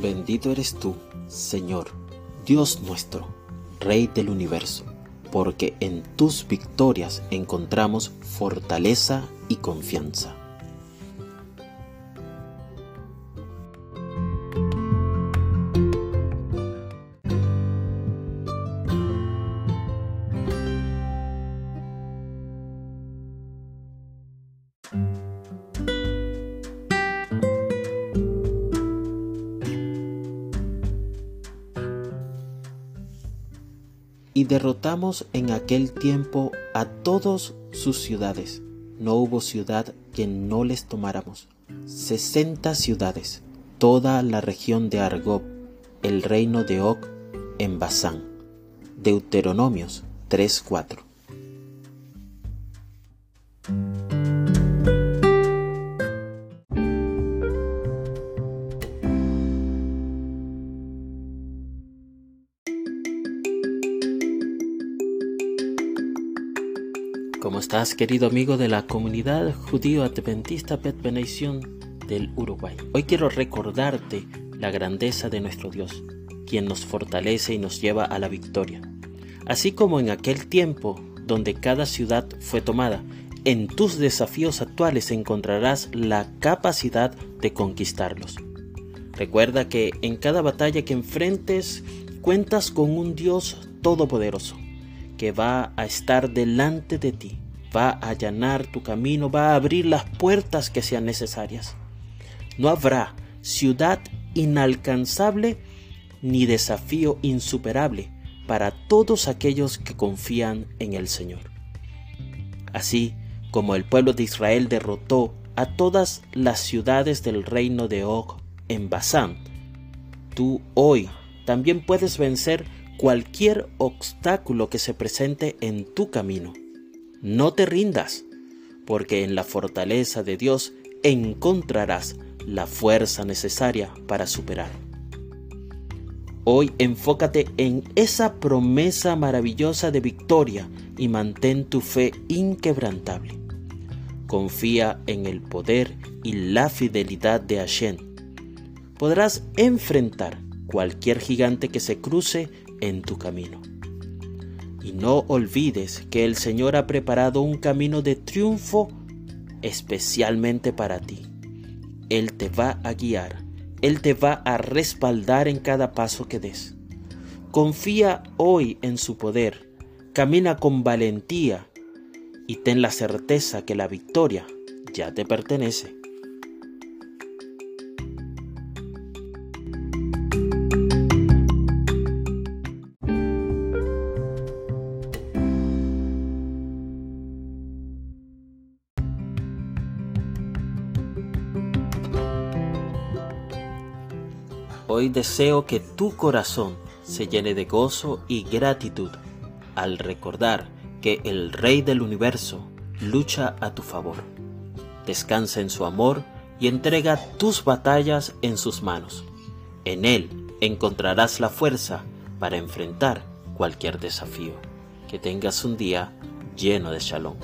Bendito eres tú, Señor, Dios nuestro, Rey del universo, porque en tus victorias encontramos fortaleza y confianza. Y derrotamos en aquel tiempo a todos sus ciudades. No hubo ciudad que no les tomáramos. Sesenta ciudades, toda la región de Argob, el reino de Og en Basán. Deuteronomios 3:4 ¿Cómo estás, querido amigo de la comunidad judío adventista Pet del Uruguay? Hoy quiero recordarte la grandeza de nuestro Dios, quien nos fortalece y nos lleva a la victoria. Así como en aquel tiempo donde cada ciudad fue tomada, en tus desafíos actuales encontrarás la capacidad de conquistarlos. Recuerda que en cada batalla que enfrentes cuentas con un Dios todopoderoso que va a estar delante de ti, va a allanar tu camino, va a abrir las puertas que sean necesarias. No habrá ciudad inalcanzable ni desafío insuperable para todos aquellos que confían en el Señor. Así como el pueblo de Israel derrotó a todas las ciudades del reino de Og en Basán, tú hoy también puedes vencer cualquier obstáculo que se presente en tu camino. No te rindas, porque en la fortaleza de Dios encontrarás la fuerza necesaria para superar. Hoy enfócate en esa promesa maravillosa de victoria y mantén tu fe inquebrantable. Confía en el poder y la fidelidad de Hashem. Podrás enfrentar cualquier gigante que se cruce en tu camino. Y no olvides que el Señor ha preparado un camino de triunfo especialmente para ti. Él te va a guiar, Él te va a respaldar en cada paso que des. Confía hoy en su poder, camina con valentía y ten la certeza que la victoria ya te pertenece. Hoy deseo que tu corazón se llene de gozo y gratitud al recordar que el Rey del universo lucha a tu favor. Descansa en su amor y entrega tus batallas en sus manos. En Él encontrarás la fuerza para enfrentar cualquier desafío. Que tengas un día lleno de shalom.